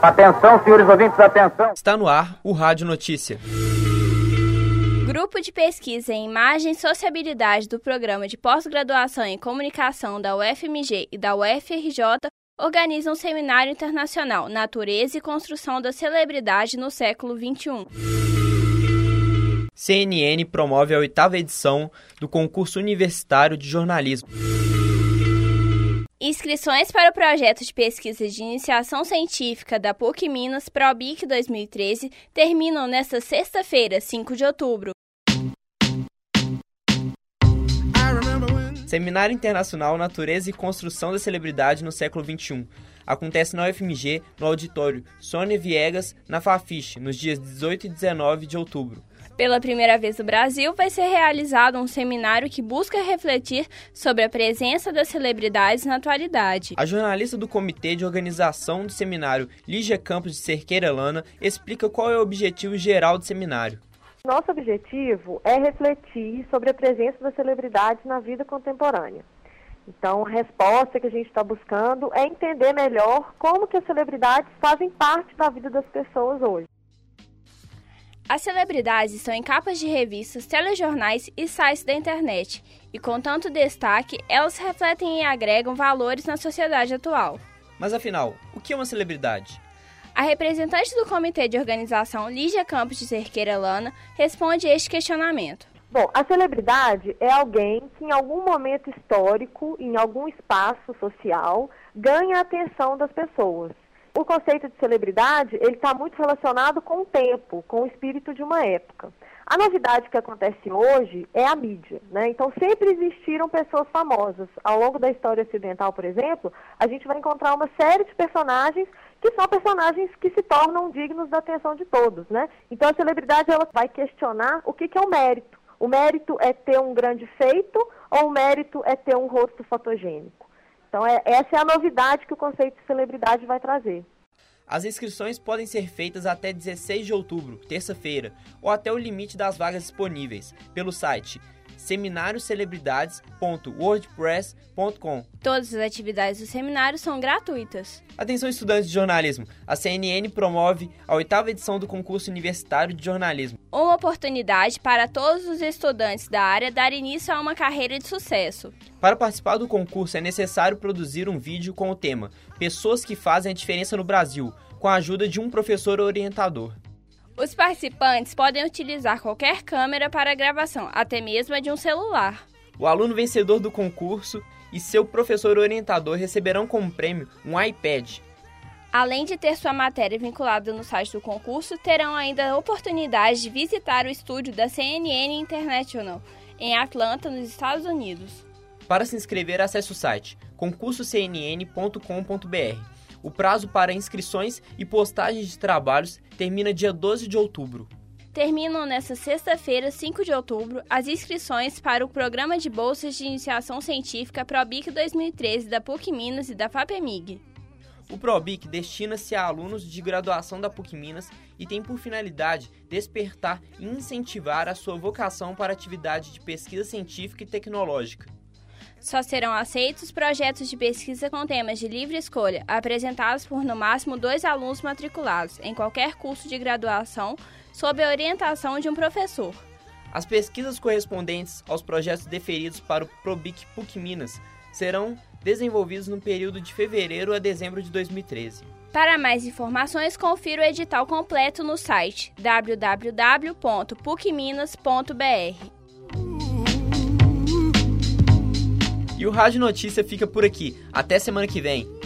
Atenção, senhores ouvintes, atenção. Está no ar o Rádio Notícia. Grupo de pesquisa em imagem e sociabilidade do Programa de Pós-Graduação em Comunicação da UFMG e da UFRJ organiza um seminário internacional Natureza e Construção da Celebridade no século XXI. CNN promove a oitava edição do concurso universitário de jornalismo. Inscrições para o projeto de pesquisa de iniciação científica da PUC Minas ProBIC 2013 terminam nesta sexta-feira, 5 de outubro. Seminário Internacional Natureza e Construção da Celebridade no século XXI. Acontece na UFMG, no auditório Sônia Viegas, na Fafiche, nos dias 18 e 19 de outubro. Pela primeira vez no Brasil, vai ser realizado um seminário que busca refletir sobre a presença das celebridades na atualidade. A jornalista do comitê de organização do seminário, Lígia Campos de Cerqueira Lana, explica qual é o objetivo geral do seminário. Nosso objetivo é refletir sobre a presença das celebridades na vida contemporânea. Então, a resposta que a gente está buscando é entender melhor como que as celebridades fazem parte da vida das pessoas hoje. As celebridades estão em capas de revistas, telejornais e sites da internet, e com tanto destaque, elas refletem e agregam valores na sociedade atual. Mas afinal, o que é uma celebridade? A representante do comitê de organização, Lígia Campos de Cerqueira Lana, responde este questionamento. Bom, a celebridade é alguém que em algum momento histórico, em algum espaço social, ganha a atenção das pessoas. O conceito de celebridade, ele está muito relacionado com o tempo, com o espírito de uma época. A novidade que acontece hoje é a mídia, né? Então sempre existiram pessoas famosas. Ao longo da história ocidental, por exemplo, a gente vai encontrar uma série de personagens que são personagens que se tornam dignos da atenção de todos, né? Então a celebridade ela vai questionar o que, que é o mérito. O mérito é ter um grande feito ou o mérito é ter um rosto fotogênico? Então é, essa é a novidade que o conceito de celebridade vai trazer. As inscrições podem ser feitas até 16 de outubro, terça-feira, ou até o limite das vagas disponíveis, pelo site seminariocelebridades.wordpress.com. Todas as atividades do seminário são gratuitas. Atenção estudantes de jornalismo, a CNN promove a oitava edição do concurso universitário de jornalismo. Uma oportunidade para todos os estudantes da área dar início a uma carreira de sucesso. Para participar do concurso é necessário produzir um vídeo com o tema Pessoas que fazem a diferença no Brasil, com a ajuda de um professor orientador. Os participantes podem utilizar qualquer câmera para a gravação, até mesmo a de um celular. O aluno vencedor do concurso e seu professor orientador receberão como prêmio um iPad. Além de ter sua matéria vinculada no site do concurso, terão ainda a oportunidade de visitar o estúdio da CNN International em Atlanta, nos Estados Unidos. Para se inscrever, acesse o site concursocnn.com.br. O prazo para inscrições e postagens de trabalhos termina dia 12 de outubro. Terminam nesta sexta-feira, 5 de outubro, as inscrições para o Programa de Bolsas de Iniciação Científica ProBIC 2013 da PUC Minas e da FAPEMIG. O ProBIC destina-se a alunos de graduação da PUC Minas e tem por finalidade despertar e incentivar a sua vocação para atividade de pesquisa científica e tecnológica. Só serão aceitos projetos de pesquisa com temas de livre escolha, apresentados por no máximo dois alunos matriculados em qualquer curso de graduação, sob a orientação de um professor. As pesquisas correspondentes aos projetos deferidos para o ProBIC PUC Minas serão desenvolvidos no período de fevereiro a dezembro de 2013. Para mais informações, confira o edital completo no site www.pucminas.br. E o Rádio Notícia fica por aqui. Até semana que vem.